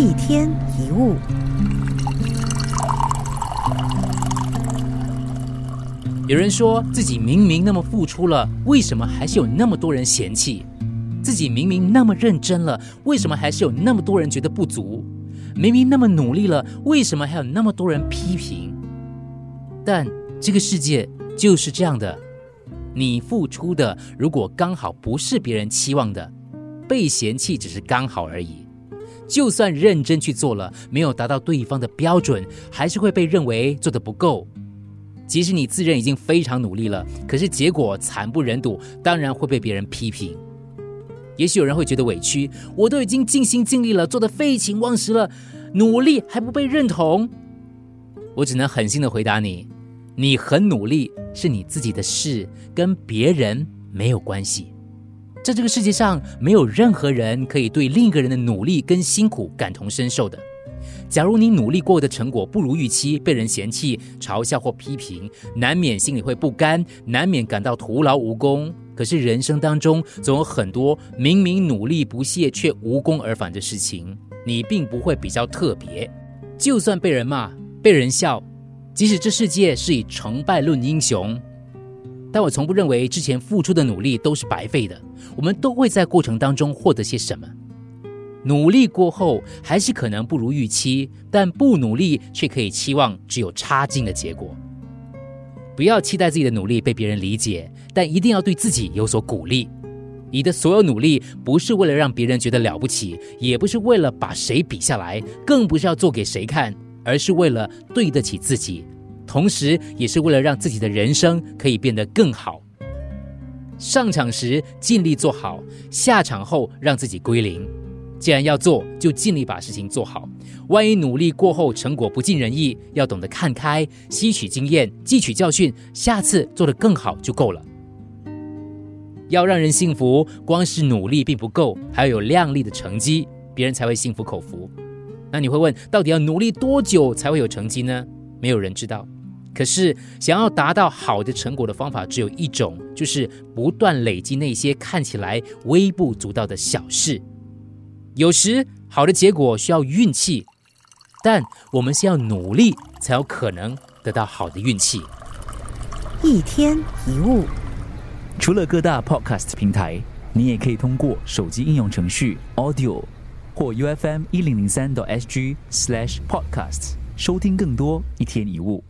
一天一物。有人说自己明明那么付出了，为什么还是有那么多人嫌弃？自己明明那么认真了，为什么还是有那么多人觉得不足？明明那么努力了，为什么还有那么多人批评？但这个世界就是这样的，你付出的如果刚好不是别人期望的，被嫌弃只是刚好而已。就算认真去做了，没有达到对方的标准，还是会被认为做得不够。即使你自认已经非常努力了，可是结果惨不忍睹，当然会被别人批评。也许有人会觉得委屈，我都已经尽心尽力了，做得废寝忘食了，努力还不被认同。我只能狠心的回答你：你很努力是你自己的事，跟别人没有关系。在这个世界上，没有任何人可以对另一个人的努力跟辛苦感同身受的。假如你努力过的成果不如预期，被人嫌弃、嘲笑或批评，难免心里会不甘，难免感到徒劳无功。可是人生当中总有很多明明努力不懈却无功而返的事情，你并不会比较特别。就算被人骂、被人笑，即使这世界是以成败论英雄。但我从不认为之前付出的努力都是白费的，我们都会在过程当中获得些什么。努力过后还是可能不如预期，但不努力却可以期望只有差劲的结果。不要期待自己的努力被别人理解，但一定要对自己有所鼓励。你的所有努力不是为了让别人觉得了不起，也不是为了把谁比下来，更不是要做给谁看，而是为了对得起自己。同时，也是为了让自己的人生可以变得更好。上场时尽力做好，下场后让自己归零。既然要做，就尽力把事情做好。万一努力过后成果不尽人意，要懂得看开，吸取经验，汲取教训，下次做得更好就够了。要让人幸福，光是努力并不够，还要有亮丽的成绩，别人才会心服口服。那你会问，到底要努力多久才会有成绩呢？没有人知道。可是，想要达到好的成果的方法只有一种，就是不断累积那些看起来微不足道的小事。有时，好的结果需要运气，但我们先要努力，才有可能得到好的运气。一天一物，除了各大 Podcast 平台，你也可以通过手机应用程序 Audio 或 U F M 一零零三 SG Slash Podcast 收听更多一天一物。